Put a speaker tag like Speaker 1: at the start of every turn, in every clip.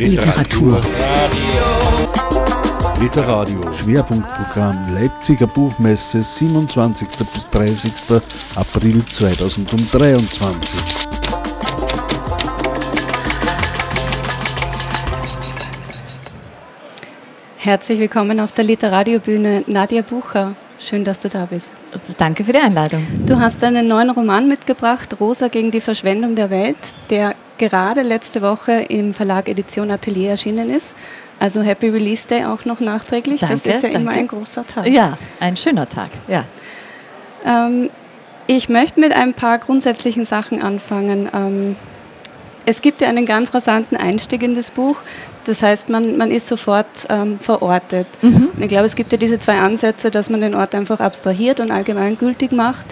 Speaker 1: Literatur. Literadio. Schwerpunktprogramm Leipziger Buchmesse 27. bis 30. April 2023.
Speaker 2: Herzlich willkommen auf der Literariobühne Nadia Bucher. Schön, dass du da bist.
Speaker 3: Danke für die Einladung.
Speaker 2: Du hast einen neuen Roman mitgebracht, Rosa gegen die Verschwendung der Welt, der gerade letzte Woche im Verlag Edition Atelier erschienen ist. Also Happy Release Day auch noch nachträglich.
Speaker 3: Danke,
Speaker 2: das ist ja
Speaker 3: danke.
Speaker 2: immer ein großer Tag.
Speaker 3: Ja, ein schöner Tag. Ja.
Speaker 2: Ähm, ich möchte mit ein paar grundsätzlichen Sachen anfangen. Ähm, es gibt ja einen ganz rasanten Einstieg in das Buch. Das heißt, man, man ist sofort ähm, verortet. Und ich glaube, es gibt ja diese zwei Ansätze, dass man den Ort einfach abstrahiert und allgemeingültig macht.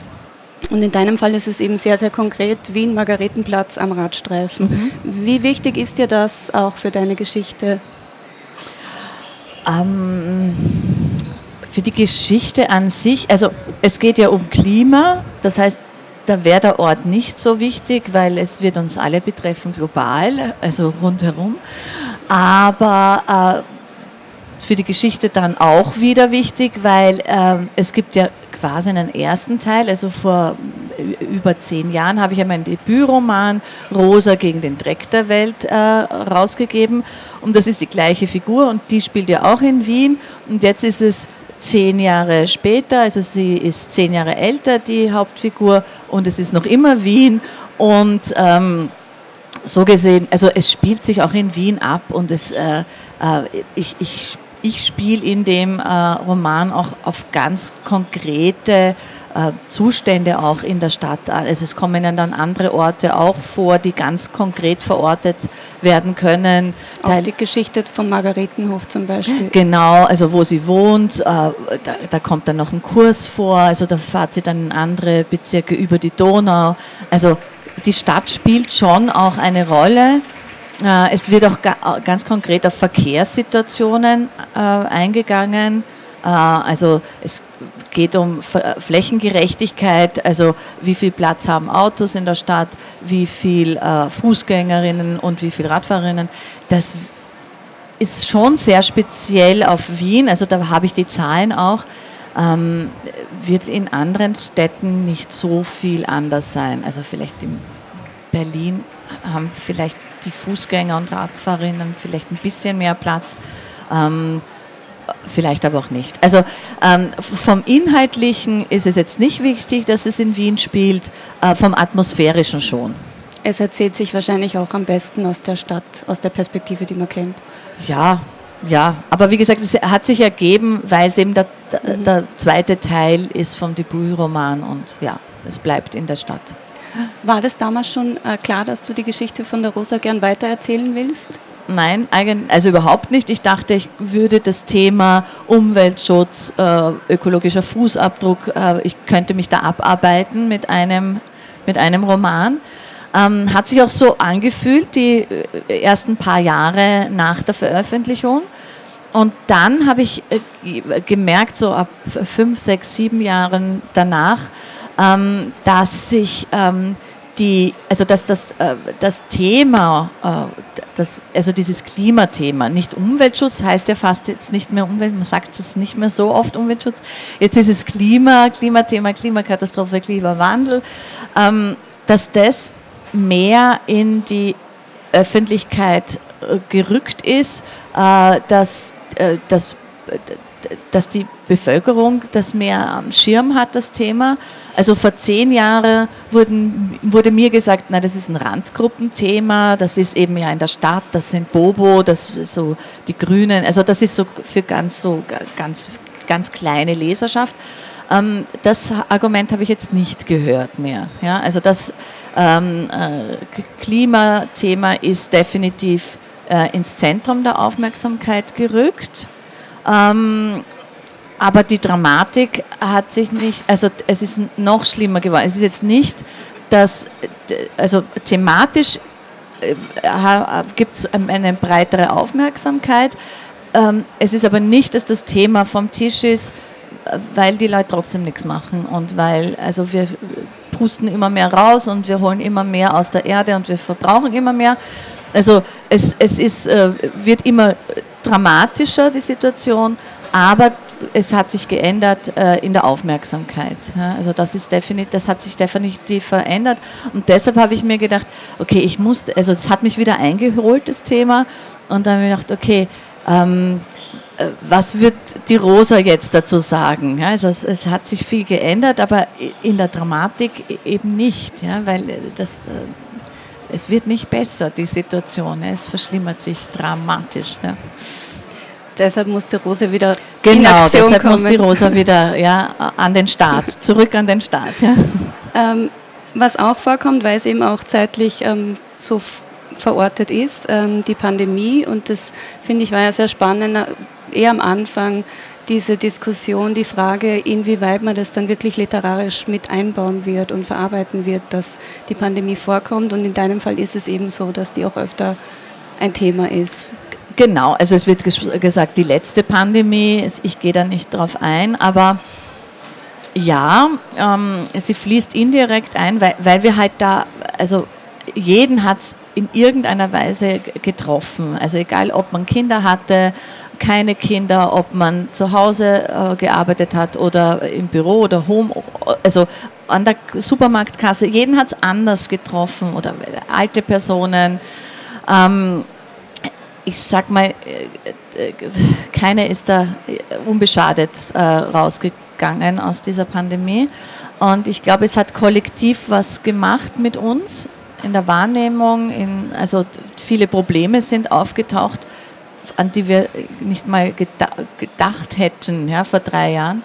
Speaker 2: Und in deinem Fall ist es eben sehr, sehr konkret Wien, Margaretenplatz am Radstreifen. Wie wichtig ist dir das auch für deine Geschichte?
Speaker 3: Ähm, für die Geschichte an sich, also es geht ja um Klima, das heißt, da wäre der Ort nicht so wichtig, weil es wird uns alle betreffen global, also rundherum. Aber äh, für die Geschichte dann auch wieder wichtig, weil ähm, es gibt ja quasi einen ersten Teil, also vor über zehn Jahren habe ich ja meinen Debütroman Rosa gegen den Dreck der Welt äh, rausgegeben. Und das ist die gleiche Figur und die spielt ja auch in Wien. Und jetzt ist es zehn Jahre später, also sie ist zehn Jahre älter, die Hauptfigur. Und es ist noch immer Wien. Und ähm, so gesehen, also es spielt sich auch in Wien ab und es, äh, äh, ich, ich, ich spiele in dem äh, Roman auch auf ganz konkrete äh, Zustände auch in der Stadt an. Also es kommen dann andere Orte auch vor, die ganz konkret verortet werden können.
Speaker 2: Auch
Speaker 3: Teil-
Speaker 2: die Geschichte vom Margaretenhof zum Beispiel.
Speaker 3: Genau, also wo sie wohnt, äh, da, da kommt dann noch ein Kurs vor, also da fahrt sie dann in andere Bezirke über die Donau. Also die Stadt spielt schon auch eine Rolle. Äh, es wird auch ga, ganz konkret auf Verkehrssituationen äh, eingegangen. Äh, also es geht um Flächengerechtigkeit, also wie viel Platz haben Autos in der Stadt, wie viel Fußgängerinnen und wie viel Radfahrerinnen. Das ist schon sehr speziell auf Wien, also da habe ich die Zahlen auch, ähm, wird in anderen Städten nicht so viel anders sein. Also vielleicht in Berlin haben vielleicht die Fußgänger und Radfahrerinnen vielleicht ein bisschen mehr Platz. Ähm, Vielleicht aber auch nicht. Also ähm, vom Inhaltlichen ist es jetzt nicht wichtig, dass es in Wien spielt, äh, vom Atmosphärischen schon.
Speaker 2: Es erzählt sich wahrscheinlich auch am besten aus der Stadt, aus der Perspektive, die man kennt.
Speaker 3: Ja, ja, aber wie gesagt, es hat sich ergeben, weil es eben der, der, der zweite Teil ist vom Debütroman und ja, es bleibt in der Stadt.
Speaker 2: War das damals schon äh, klar, dass du die Geschichte von der Rosa gern weitererzählen willst?
Speaker 3: Nein, also überhaupt nicht. Ich dachte, ich würde das Thema Umweltschutz, äh, ökologischer Fußabdruck, äh, ich könnte mich da abarbeiten mit einem, mit einem Roman. Ähm, hat sich auch so angefühlt, die äh, ersten paar Jahre nach der Veröffentlichung. Und dann habe ich äh, ge- gemerkt, so ab fünf, sechs, sieben Jahren danach, ähm, dass sich ähm, die, also dass das, äh, das Thema, äh, das, also dieses Klimathema, nicht Umweltschutz heißt ja fast jetzt nicht mehr Umwelt, man sagt es nicht mehr so oft Umweltschutz, jetzt ist es Klima, Klimathema, Klimakatastrophe, Klimawandel, ähm, dass das mehr in die Öffentlichkeit äh, gerückt ist, äh, dass, äh, dass, dass die Bevölkerung das mehr am Schirm hat, das Thema. Also vor zehn Jahren wurden, wurde mir gesagt, na, das ist ein Randgruppenthema, das ist eben ja in der Stadt, das sind Bobo, das so die Grünen, also das ist so für ganz so ga- ganz, ganz kleine Leserschaft. Ähm, das Argument habe ich jetzt nicht gehört mehr. Ja? Also das ähm, äh, Klimathema ist definitiv äh, ins Zentrum der Aufmerksamkeit gerückt. Ähm, aber die Dramatik hat sich nicht, also es ist noch schlimmer geworden. Es ist jetzt nicht, dass, äh, also thematisch gibt es eine breitere Aufmerksamkeit. Ähm, es ist aber nicht, dass das Thema vom Tisch ist, äh, weil die Leute trotzdem nichts machen und weil, also wir pusten immer mehr raus und wir holen immer mehr aus der Erde und wir verbrauchen immer mehr. Also es, es ist, äh, wird immer dramatischer, die Situation, aber es hat sich geändert äh, in der Aufmerksamkeit. Also das, ist definitiv, das hat sich definitiv verändert und deshalb habe ich mir gedacht, okay, ich muss, also es hat mich wieder eingeholt, das Thema und dann habe ich gedacht, okay, ähm, äh, was wird die Rosa jetzt dazu sagen? Ja, also es, es, hat sich viel geändert, aber in der Dramatik e-, eben nicht, ja, weil äh, das, äh, es wird nicht besser, die Situation. Ja, es verschlimmert sich dramatisch. Ja.
Speaker 2: Deshalb muss die Rosa wieder
Speaker 3: genau, in Aktion deshalb kommen. muss die Rosa wieder ja, an den Start, zurück an den Start. Ja.
Speaker 2: Ähm, was auch vorkommt, weil es eben auch zeitlich ähm, so verortet ist, ähm, die Pandemie. Und das finde ich war ja sehr spannend, eher am Anfang diese Diskussion, die Frage, inwieweit man das dann wirklich literarisch mit einbauen wird und verarbeiten wird, dass die Pandemie vorkommt. Und in deinem Fall ist es eben so, dass die auch öfter ein Thema ist.
Speaker 3: Genau, also es wird gesagt, die letzte Pandemie, ich gehe da nicht drauf ein, aber ja, ähm, sie fließt indirekt ein, weil, weil wir halt da, also jeden hat es in irgendeiner Weise getroffen. Also egal, ob man Kinder hatte, keine Kinder, ob man zu Hause äh, gearbeitet hat oder im Büro oder Home, also an der Supermarktkasse. Jeden hat es anders getroffen oder alte Personen. Ähm, ich sag mal, äh, äh keine ist da unbeschadet äh, rausgegangen aus dieser Pandemie. Und ich glaube, es hat kollektiv was gemacht mit uns in der Wahrnehmung, in, also viele Probleme sind aufgetaucht, an die wir nicht mal gedacht hätten ja, vor drei Jahren.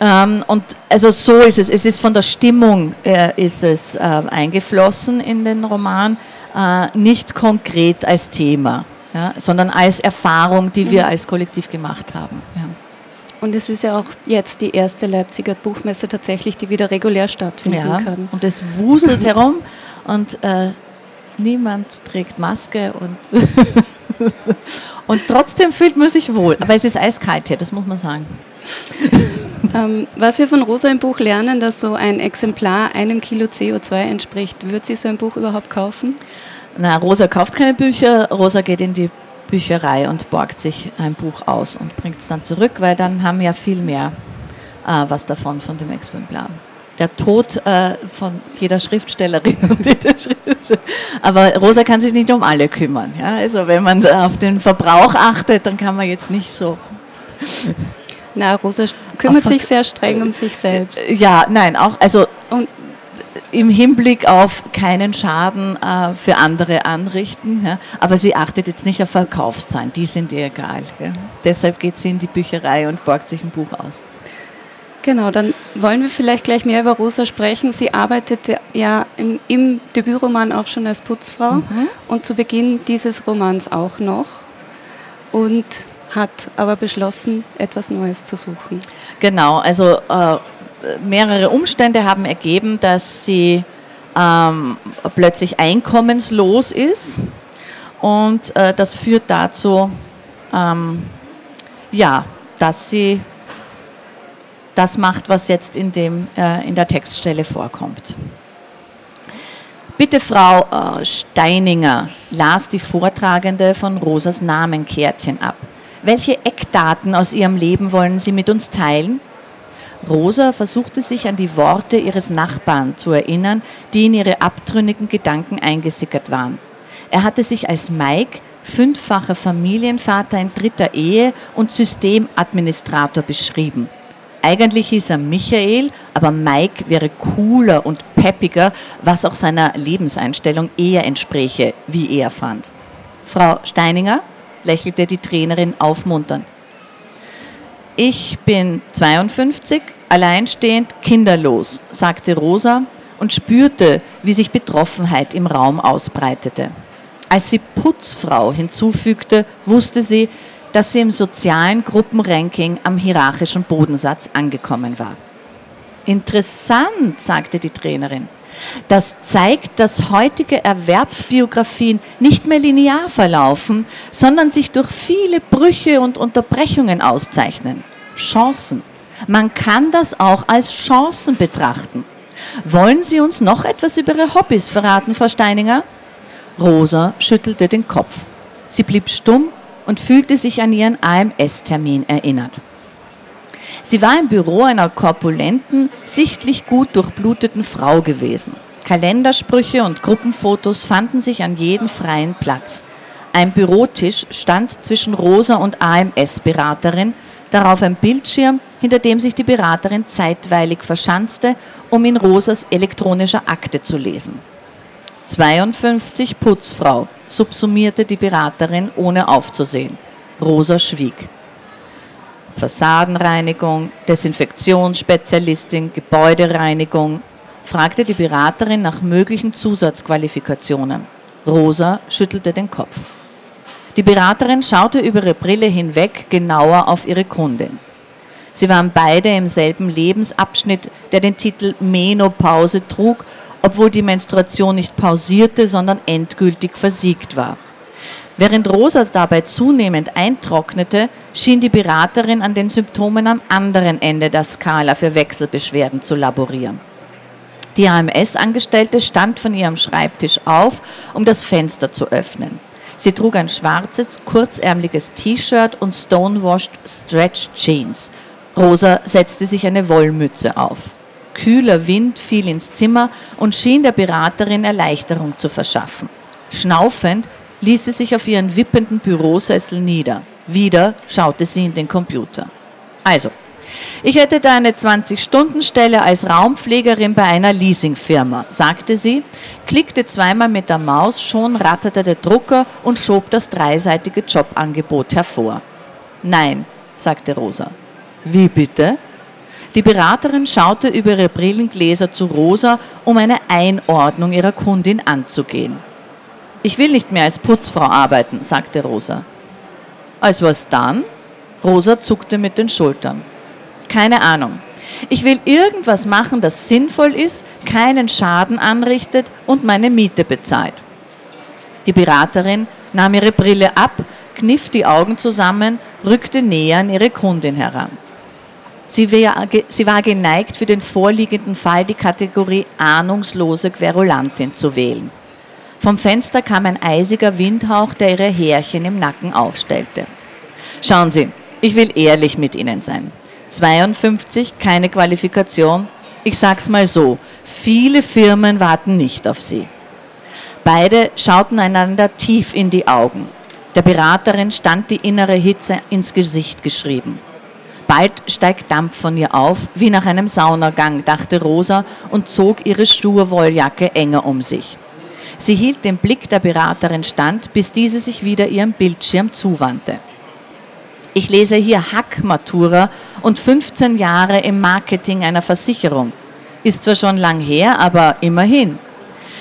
Speaker 3: Ähm, und also so ist es. Es ist von der Stimmung äh, ist es äh, eingeflossen in den Roman, äh, nicht konkret als Thema, ja, sondern als Erfahrung, die wir mhm. als Kollektiv gemacht haben. Ja.
Speaker 2: Und es ist ja auch jetzt die erste Leipziger Buchmesse tatsächlich, die wieder regulär stattfinden ja, kann.
Speaker 3: Und es wuselt herum und äh, niemand trägt Maske und, und trotzdem fühlt man sich wohl. Aber es ist eiskalt hier, das muss man sagen.
Speaker 2: Ähm, was wir von Rosa im Buch lernen, dass so ein Exemplar einem Kilo CO2 entspricht, wird sie so ein Buch überhaupt kaufen?
Speaker 3: Na, Rosa kauft keine Bücher, Rosa geht in die Bücherei und borgt sich ein Buch aus und bringt es dann zurück, weil dann haben ja viel mehr äh, was davon von dem Exemplar der Tod äh, von jeder Schriftstellerin jeder. Aber Rosa kann sich nicht um alle kümmern. Ja? Also wenn man auf den Verbrauch achtet, dann kann man jetzt nicht so.
Speaker 2: Na, Rosa kümmert sich sehr streng um sich selbst.
Speaker 3: Ja, nein, auch, also und im Hinblick auf keinen Schaden äh, für andere anrichten. Ja? Aber sie achtet jetzt nicht auf Verkaufszahlen, die sind ihr egal. Ja? Deshalb geht sie in die Bücherei und borgt sich ein Buch aus.
Speaker 2: Genau, dann wollen wir vielleicht gleich mehr über Rosa sprechen. Sie arbeitet ja im, im Debütroman auch schon als Putzfrau mhm. und zu Beginn dieses Romans auch noch und hat aber beschlossen, etwas Neues zu suchen.
Speaker 3: Genau, also äh, mehrere Umstände haben ergeben, dass sie ähm, plötzlich einkommenslos ist und äh, das führt dazu, ähm, ja, dass sie das macht, was jetzt in, dem, äh, in der Textstelle vorkommt. Bitte, Frau äh, Steininger, las die Vortragende von Rosas Namenkärtchen ab. Welche Eckdaten aus ihrem Leben wollen Sie mit uns teilen? Rosa versuchte sich an die Worte ihres Nachbarn zu erinnern, die in ihre abtrünnigen Gedanken eingesickert waren. Er hatte sich als Mike, fünffacher Familienvater in dritter Ehe und Systemadministrator beschrieben. Eigentlich hieß er Michael, aber Mike wäre cooler und peppiger, was auch seiner Lebenseinstellung eher entspräche, wie er fand. Frau Steininger lächelte die Trainerin aufmunternd. Ich bin 52, alleinstehend, kinderlos, sagte Rosa und spürte, wie sich Betroffenheit im Raum ausbreitete. Als sie Putzfrau hinzufügte, wusste sie, dass sie im sozialen Gruppenranking am hierarchischen Bodensatz angekommen war. Interessant, sagte die Trainerin. Das zeigt, dass heutige Erwerbsbiografien nicht mehr linear verlaufen, sondern sich durch viele Brüche und Unterbrechungen auszeichnen. Chancen. Man kann das auch als Chancen betrachten. Wollen Sie uns noch etwas über Ihre Hobbys verraten, Frau Steininger? Rosa schüttelte den Kopf. Sie blieb stumm und fühlte sich an ihren AMS-Termin erinnert. Sie war im Büro einer korpulenten, sichtlich gut durchbluteten Frau gewesen. Kalendersprüche und Gruppenfotos fanden sich an jedem freien Platz. Ein Bürotisch stand zwischen Rosa und AMS-Beraterin, darauf ein Bildschirm, hinter dem sich die Beraterin zeitweilig verschanzte, um in Rosas elektronischer Akte zu lesen. 52 Putzfrau, subsumierte die Beraterin, ohne aufzusehen. Rosa schwieg. Fassadenreinigung, Desinfektionsspezialistin, Gebäudereinigung, fragte die Beraterin nach möglichen Zusatzqualifikationen. Rosa schüttelte den Kopf. Die Beraterin schaute über ihre Brille hinweg genauer auf ihre Kundin. Sie waren beide im selben Lebensabschnitt, der den Titel Menopause trug, obwohl die Menstruation nicht pausierte, sondern endgültig versiegt war. Während Rosa dabei zunehmend eintrocknete, schien die Beraterin an den Symptomen am anderen Ende der Skala für Wechselbeschwerden zu laborieren. Die AMS-Angestellte stand von ihrem Schreibtisch auf, um das Fenster zu öffnen. Sie trug ein schwarzes, kurzärmliches T-Shirt und stonewashed Stretch Jeans. Rosa setzte sich eine Wollmütze auf. Kühler Wind fiel ins Zimmer und schien der Beraterin Erleichterung zu verschaffen. Schnaufend ließ sie sich auf ihren wippenden Bürosessel nieder. Wieder schaute sie in den Computer. Also, ich hätte da eine 20-Stunden-Stelle als Raumpflegerin bei einer Leasingfirma, sagte sie, klickte zweimal mit der Maus, schon ratterte der Drucker und schob das dreiseitige Jobangebot hervor. Nein, sagte Rosa. Wie bitte? Die Beraterin schaute über ihre Brillengläser zu Rosa, um eine Einordnung ihrer Kundin anzugehen. Ich will nicht mehr als Putzfrau arbeiten, sagte Rosa. Als was dann? Rosa zuckte mit den Schultern. Keine Ahnung. Ich will irgendwas machen, das sinnvoll ist, keinen Schaden anrichtet und meine Miete bezahlt. Die Beraterin nahm ihre Brille ab, kniff die Augen zusammen, rückte näher an ihre Kundin heran. Sie, wär, sie war geneigt, für den vorliegenden Fall die Kategorie ahnungslose Querulantin zu wählen. Vom Fenster kam ein eisiger Windhauch, der ihre Härchen im Nacken aufstellte. Schauen Sie, ich will ehrlich mit Ihnen sein. 52, keine Qualifikation. Ich sag's mal so, viele Firmen warten nicht auf Sie. Beide schauten einander tief in die Augen. Der Beraterin stand die innere Hitze ins Gesicht geschrieben. Bald steigt Dampf von ihr auf, wie nach einem Saunagang, dachte Rosa und zog ihre sture Wolljacke enger um sich. Sie hielt den Blick der Beraterin stand, bis diese sich wieder ihrem Bildschirm zuwandte. Ich lese hier Hack-Matura und 15 Jahre im Marketing einer Versicherung. Ist zwar schon lang her, aber immerhin.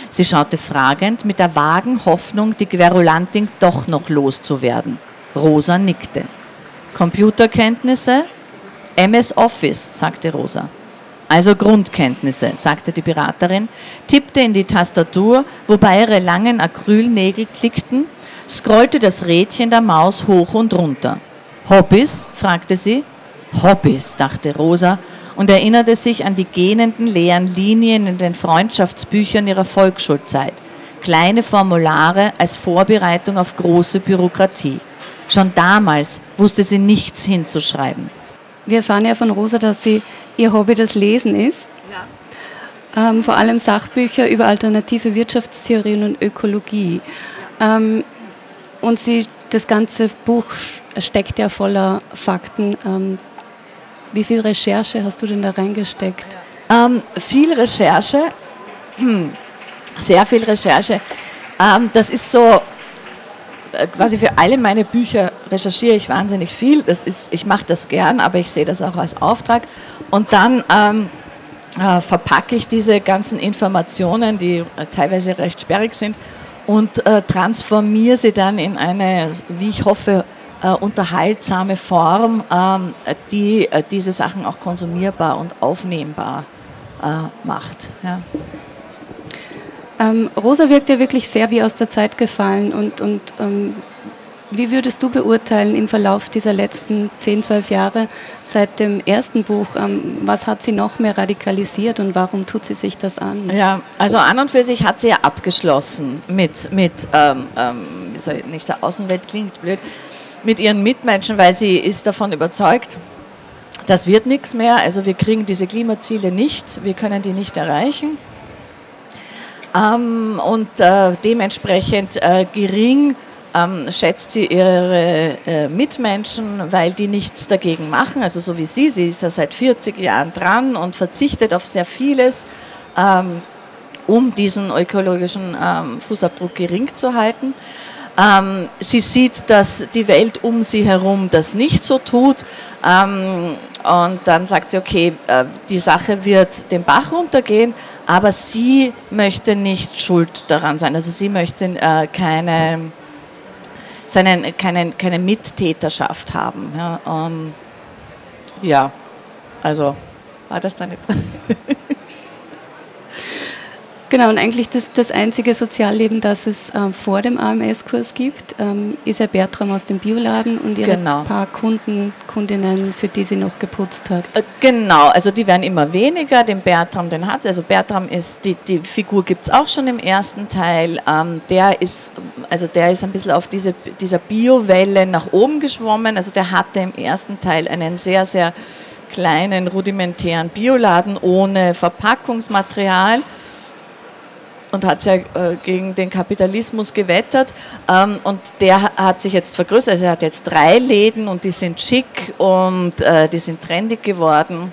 Speaker 3: Sie schaute fragend mit der vagen Hoffnung, die Querulantin doch noch loszuwerden. Rosa nickte. Computerkenntnisse? MS Office, sagte Rosa. Also Grundkenntnisse, sagte die Beraterin, tippte in die Tastatur, wobei ihre langen Acrylnägel klickten, scrollte das Rädchen der Maus hoch und runter. Hobbys? fragte sie. Hobbys, dachte Rosa und erinnerte sich an die gähnenden leeren Linien in den Freundschaftsbüchern ihrer Volksschulzeit. Kleine Formulare als Vorbereitung auf große Bürokratie. Schon damals wusste sie nichts hinzuschreiben.
Speaker 2: Wir erfahren ja von Rosa, dass sie ihr Hobby das Lesen ist. Ja. Ähm, vor allem Sachbücher über alternative Wirtschaftstheorien und Ökologie. Ähm, und sie, das ganze Buch steckt ja voller Fakten. Ähm, wie viel Recherche hast du denn da reingesteckt?
Speaker 3: Ähm, viel Recherche, sehr viel Recherche. Ähm, das ist so quasi für alle meine Bücher recherchiere ich wahnsinnig viel. Das ist, ich mache das gern, aber ich sehe das auch als Auftrag. Und dann ähm, äh, verpacke ich diese ganzen Informationen, die äh, teilweise recht sperrig sind, und äh, transformiere sie dann in eine, wie ich hoffe, äh, unterhaltsame Form, ähm, die äh, diese Sachen auch konsumierbar und aufnehmbar macht. Ja.
Speaker 2: Ähm, Rosa wirkt ja wirklich sehr wie aus der Zeit gefallen und, und ähm, wie würdest du beurteilen im Verlauf dieser letzten 10, 12 Jahre seit dem ersten Buch, ähm, was hat sie noch mehr radikalisiert und warum tut sie sich das an?
Speaker 3: Ja, also an und für sich hat sie ja abgeschlossen mit, mit ähm, ähm, nicht der Außenwelt klingt blöd, mit ihren Mitmenschen, weil sie ist davon überzeugt, das wird nichts mehr, also wir kriegen diese Klimaziele nicht, wir können die nicht erreichen. Ähm, und äh, dementsprechend äh, gering ähm, schätzt sie ihre äh, Mitmenschen, weil die nichts dagegen machen. Also so wie sie, sie ist ja seit 40 Jahren dran und verzichtet auf sehr vieles, ähm, um diesen ökologischen ähm, Fußabdruck gering zu halten. Ähm, sie sieht, dass die Welt um sie herum das nicht so tut. Und dann sagt sie, okay, äh, die Sache wird den Bach runtergehen, aber sie möchte nicht schuld daran sein. Also sie möchte äh, keine seinen, keine, keine Mittäterschaft haben. Ja, ähm, ja, also war das deine Frage?
Speaker 2: Genau, und eigentlich das, das einzige Sozialleben, das es äh, vor dem AMS-Kurs gibt, ähm, ist ja Bertram aus dem Bioladen und ihre genau. paar Kunden, Kundinnen, für die sie noch geputzt hat.
Speaker 3: Äh, genau, also die werden immer weniger, den Bertram, den hat sie. Also Bertram ist, die, die Figur gibt es auch schon im ersten Teil. Ähm, der ist, also der ist ein bisschen auf diese, dieser Biowelle nach oben geschwommen. Also der hatte im ersten Teil einen sehr, sehr kleinen, rudimentären Bioladen ohne Verpackungsmaterial und hat ja äh, gegen den Kapitalismus gewettert. Ähm, und der hat sich jetzt vergrößert. Also er hat jetzt drei Läden und die sind schick und äh, die sind trendig geworden.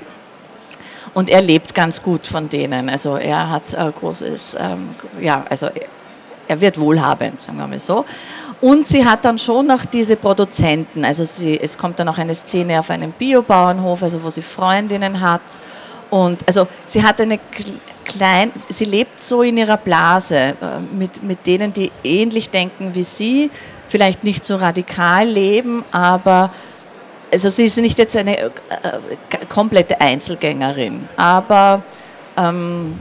Speaker 3: Und er lebt ganz gut von denen. Also er hat äh, großes, ähm, ja, also er wird wohlhabend, sagen wir mal so. Und sie hat dann schon noch diese Produzenten. Also sie, es kommt dann auch eine Szene auf einem Biobauernhof, also wo sie Freundinnen hat. Und also sie hat eine klein, sie lebt so in ihrer Blase äh, mit, mit denen, die ähnlich denken wie sie, vielleicht nicht so radikal leben, aber also sie ist nicht jetzt eine äh, komplette Einzelgängerin, aber ähm,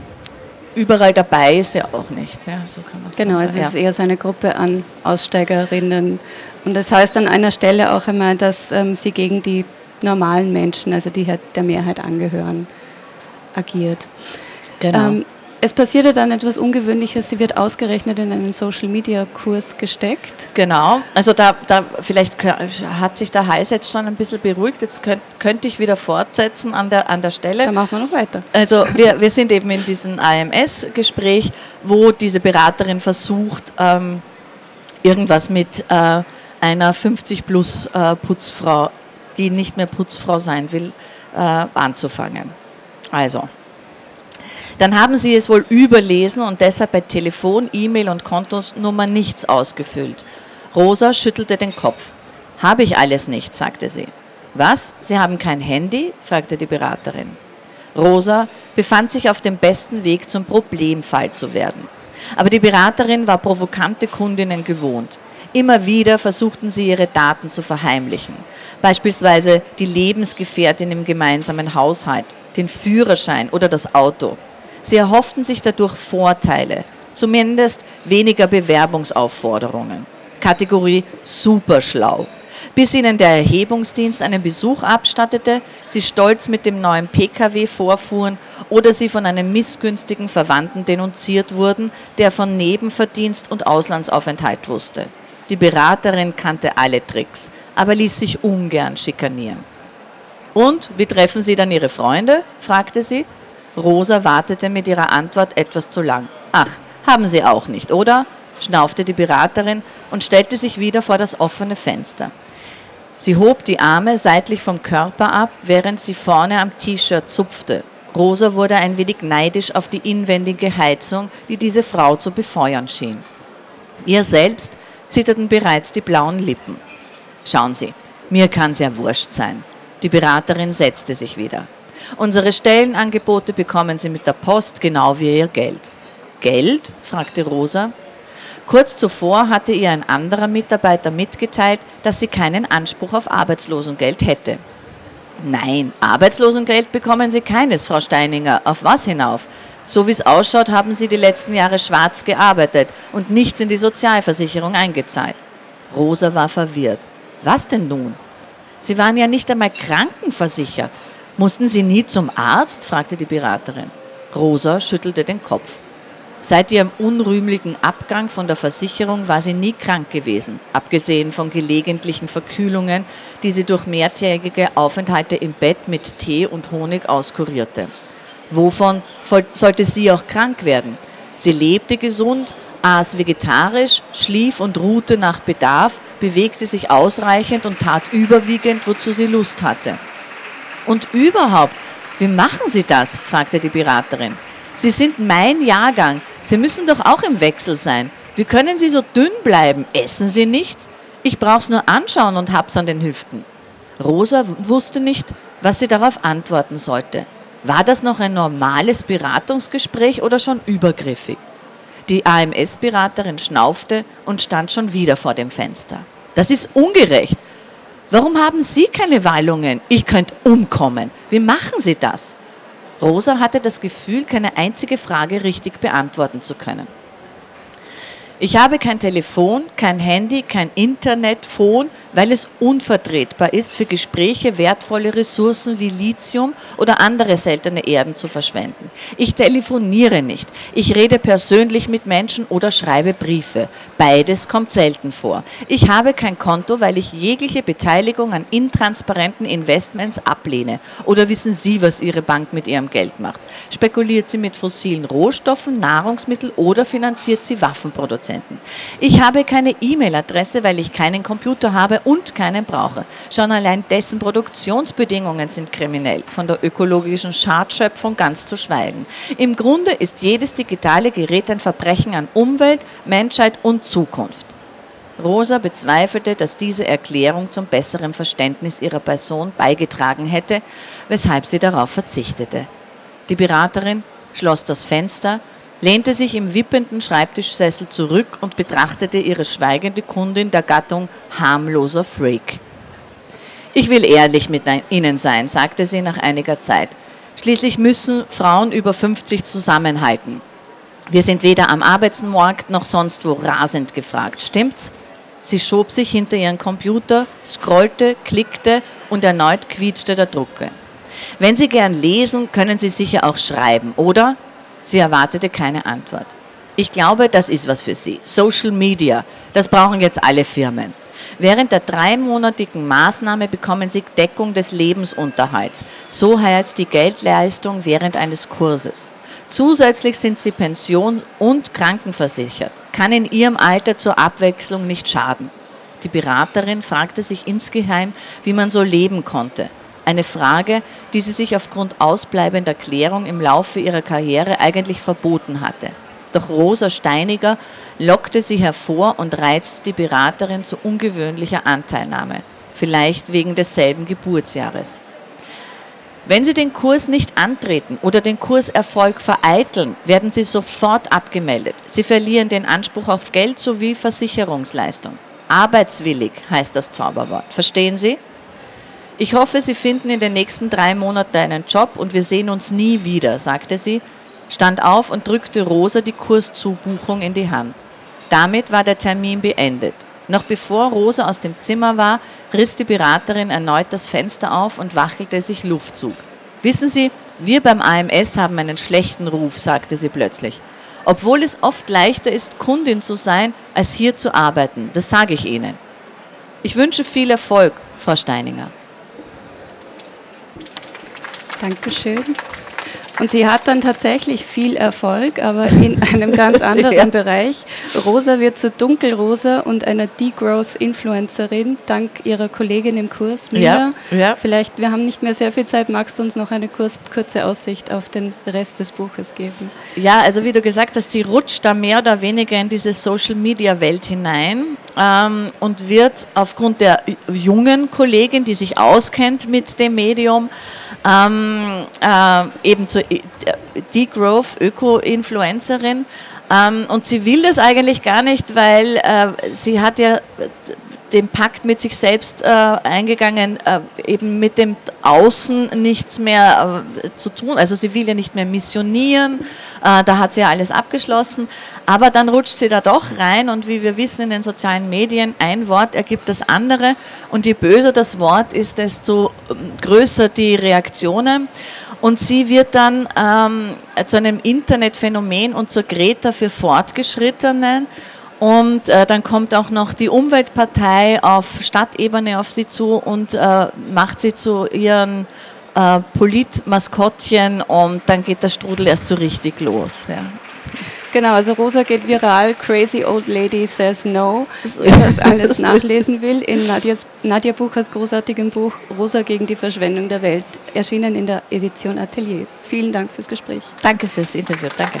Speaker 3: überall dabei ist sie auch nicht. Ja, so
Speaker 2: kann man genau, es ja. ist eher so eine Gruppe an Aussteigerinnen. Und das heißt an einer Stelle auch einmal, dass ähm, sie gegen die normalen Menschen, also die halt der Mehrheit angehören, agiert. Genau. Ähm, es passierte dann etwas Ungewöhnliches. Sie wird ausgerechnet in einen Social-Media-Kurs gesteckt.
Speaker 3: Genau. Also da, da vielleicht hat sich der Hals jetzt schon ein bisschen beruhigt. Jetzt könnt, könnte ich wieder fortsetzen an der, an der Stelle.
Speaker 2: Dann machen wir noch weiter.
Speaker 3: Also wir, wir sind eben in diesem AMS-Gespräch, wo diese Beraterin versucht, ähm, irgendwas mit äh, einer 50-plus-Putzfrau, äh, die nicht mehr Putzfrau sein will, äh, anzufangen. Also dann haben Sie es wohl überlesen und deshalb bei Telefon, E-Mail und Kontonummer nichts ausgefüllt. Rosa schüttelte den Kopf. Habe ich alles nicht, sagte sie. Was? Sie haben kein Handy? fragte die Beraterin. Rosa befand sich auf dem besten Weg zum Problemfall zu werden. Aber die Beraterin war provokante Kundinnen gewohnt. Immer wieder versuchten sie ihre Daten zu verheimlichen. Beispielsweise die Lebensgefährtin im gemeinsamen Haushalt, den Führerschein oder das Auto. Sie erhofften sich dadurch Vorteile, zumindest weniger Bewerbungsaufforderungen. Kategorie superschlau. Bis ihnen der Erhebungsdienst einen Besuch abstattete, sie stolz mit dem neuen Pkw vorfuhren oder sie von einem missgünstigen Verwandten denunziert wurden, der von Nebenverdienst und Auslandsaufenthalt wusste. Die Beraterin kannte alle Tricks, aber ließ sich ungern schikanieren. Und wie treffen Sie dann Ihre Freunde? fragte sie. Rosa wartete mit ihrer Antwort etwas zu lang. Ach, haben Sie auch nicht, oder? schnaufte die Beraterin und stellte sich wieder vor das offene Fenster. Sie hob die Arme seitlich vom Körper ab, während sie vorne am T-Shirt zupfte. Rosa wurde ein wenig neidisch auf die inwendige Heizung, die diese Frau zu befeuern schien. Ihr selbst zitterten bereits die blauen Lippen. Schauen Sie, mir kann's ja wurscht sein. Die Beraterin setzte sich wieder. Unsere Stellenangebote bekommen Sie mit der Post genau wie Ihr Geld. Geld? fragte Rosa. Kurz zuvor hatte ihr ein anderer Mitarbeiter mitgeteilt, dass sie keinen Anspruch auf Arbeitslosengeld hätte. Nein, Arbeitslosengeld bekommen Sie keines, Frau Steininger. Auf was hinauf? So wie es ausschaut, haben Sie die letzten Jahre schwarz gearbeitet und nichts in die Sozialversicherung eingezahlt. Rosa war verwirrt. Was denn nun? Sie waren ja nicht einmal krankenversichert. Mussten Sie nie zum Arzt? fragte die Beraterin. Rosa schüttelte den Kopf. Seit ihrem unrühmlichen Abgang von der Versicherung war sie nie krank gewesen, abgesehen von gelegentlichen Verkühlungen, die sie durch mehrtägige Aufenthalte im Bett mit Tee und Honig auskurierte. Wovon sollte sie auch krank werden? Sie lebte gesund, aß vegetarisch, schlief und ruhte nach Bedarf, bewegte sich ausreichend und tat überwiegend, wozu sie Lust hatte. Und überhaupt, wie machen Sie das? fragte die Beraterin. Sie sind mein Jahrgang. Sie müssen doch auch im Wechsel sein. Wie können Sie so dünn bleiben? Essen Sie nichts? Ich brauch's nur anschauen und hab's an den Hüften. Rosa wusste nicht, was sie darauf antworten sollte. War das noch ein normales Beratungsgespräch oder schon übergriffig? Die AMS-Beraterin schnaufte und stand schon wieder vor dem Fenster. Das ist ungerecht. Warum haben Sie keine Wallungen? Ich könnte umkommen. Wie machen Sie das? Rosa hatte das Gefühl, keine einzige Frage richtig beantworten zu können. Ich habe kein Telefon, kein Handy, kein Internet, Phone, weil es unvertretbar ist, für Gespräche wertvolle Ressourcen wie Lithium oder andere seltene Erden zu verschwenden. Ich telefoniere nicht. Ich rede persönlich mit Menschen oder schreibe Briefe. Beides kommt selten vor. Ich habe kein Konto, weil ich jegliche Beteiligung an intransparenten Investments ablehne. Oder wissen Sie, was Ihre Bank mit Ihrem Geld macht? Spekuliert sie mit fossilen Rohstoffen, Nahrungsmitteln oder finanziert sie Waffenproduzenten? Ich habe keine E-Mail-Adresse, weil ich keinen Computer habe und keinen brauche. Schon allein dessen Produktionsbedingungen sind kriminell, von der ökologischen Schadschöpfung ganz zu schweigen. Im Grunde ist jedes digitale Gerät ein Verbrechen an Umwelt, Menschheit und Zukunft. Rosa bezweifelte, dass diese Erklärung zum besseren Verständnis ihrer Person beigetragen hätte, weshalb sie darauf verzichtete. Die Beraterin schloss das Fenster, lehnte sich im wippenden Schreibtischsessel zurück und betrachtete ihre schweigende Kundin der Gattung harmloser Freak. Ich will ehrlich mit Ihnen sein, sagte sie nach einiger Zeit. Schließlich müssen Frauen über 50 zusammenhalten. Wir sind weder am Arbeitsmarkt noch sonst wo rasend gefragt, stimmt's? Sie schob sich hinter ihren Computer, scrollte, klickte und erneut quietschte der Drucke. Wenn Sie gern lesen, können Sie sicher auch schreiben, oder? Sie erwartete keine Antwort. Ich glaube, das ist was für Sie. Social Media, das brauchen jetzt alle Firmen. Während der dreimonatigen Maßnahme bekommen Sie Deckung des Lebensunterhalts. So heißt die Geldleistung während eines Kurses. Zusätzlich sind Sie pension- und krankenversichert. Kann in Ihrem Alter zur Abwechslung nicht schaden. Die Beraterin fragte sich insgeheim, wie man so leben konnte. Eine Frage, die sie sich aufgrund ausbleibender Klärung im Laufe ihrer Karriere eigentlich verboten hatte. Doch Rosa Steiniger lockte sie hervor und reizte die Beraterin zu ungewöhnlicher Anteilnahme, vielleicht wegen desselben Geburtsjahres. Wenn Sie den Kurs nicht antreten oder den Kurserfolg vereiteln, werden Sie sofort abgemeldet. Sie verlieren den Anspruch auf Geld sowie Versicherungsleistung. Arbeitswillig heißt das Zauberwort. Verstehen Sie? Ich hoffe, Sie finden in den nächsten drei Monaten einen Job und wir sehen uns nie wieder, sagte sie, stand auf und drückte Rosa die Kurszubuchung in die Hand. Damit war der Termin beendet. Noch bevor Rosa aus dem Zimmer war, riss die Beraterin erneut das Fenster auf und wachelte sich Luftzug. Wissen Sie, wir beim AMS haben einen schlechten Ruf, sagte sie plötzlich. Obwohl es oft leichter ist, Kundin zu sein, als hier zu arbeiten. Das sage ich Ihnen. Ich wünsche viel Erfolg, Frau Steininger.
Speaker 2: Dankeschön. Und sie hat dann tatsächlich viel Erfolg, aber in einem ganz anderen ja. Bereich. Rosa wird zur Dunkelrosa und einer Degrowth-Influencerin, dank ihrer Kollegin im Kurs, Mila. Ja. Ja. Vielleicht, wir haben nicht mehr sehr viel Zeit, magst du uns noch eine kurz, kurze Aussicht auf den Rest des Buches geben?
Speaker 3: Ja, also wie du gesagt hast, sie rutscht da mehr oder weniger in diese Social-Media-Welt hinein ähm, und wird aufgrund der jungen Kollegin, die sich auskennt mit dem Medium, ähm, äh, eben zur äh, Degrowth Öko-Influencerin. Ähm, und sie will das eigentlich gar nicht, weil äh, sie hat ja den Pakt mit sich selbst äh, eingegangen, äh, eben mit dem Außen nichts mehr äh, zu tun. Also sie will ja nicht mehr missionieren, äh, da hat sie ja alles abgeschlossen. Aber dann rutscht sie da doch rein und wie wir wissen in den sozialen Medien, ein Wort ergibt das andere und je böser das Wort ist, desto ähm, größer die Reaktionen. Und sie wird dann ähm, zu einem Internetphänomen und zur Greta für Fortgeschrittenen. Und äh, dann kommt auch noch die Umweltpartei auf Stadtebene auf sie zu und äh, macht sie zu ihren äh, Politmaskottchen und dann geht der Strudel erst so richtig los. Ja.
Speaker 2: Genau, also Rosa geht viral, Crazy Old Lady Says No. Wer das alles nachlesen will, in Nadias, Nadia Buchers großartigem Buch Rosa gegen die Verschwendung der Welt, erschienen in der Edition Atelier. Vielen Dank fürs Gespräch.
Speaker 3: Danke fürs Interview, danke.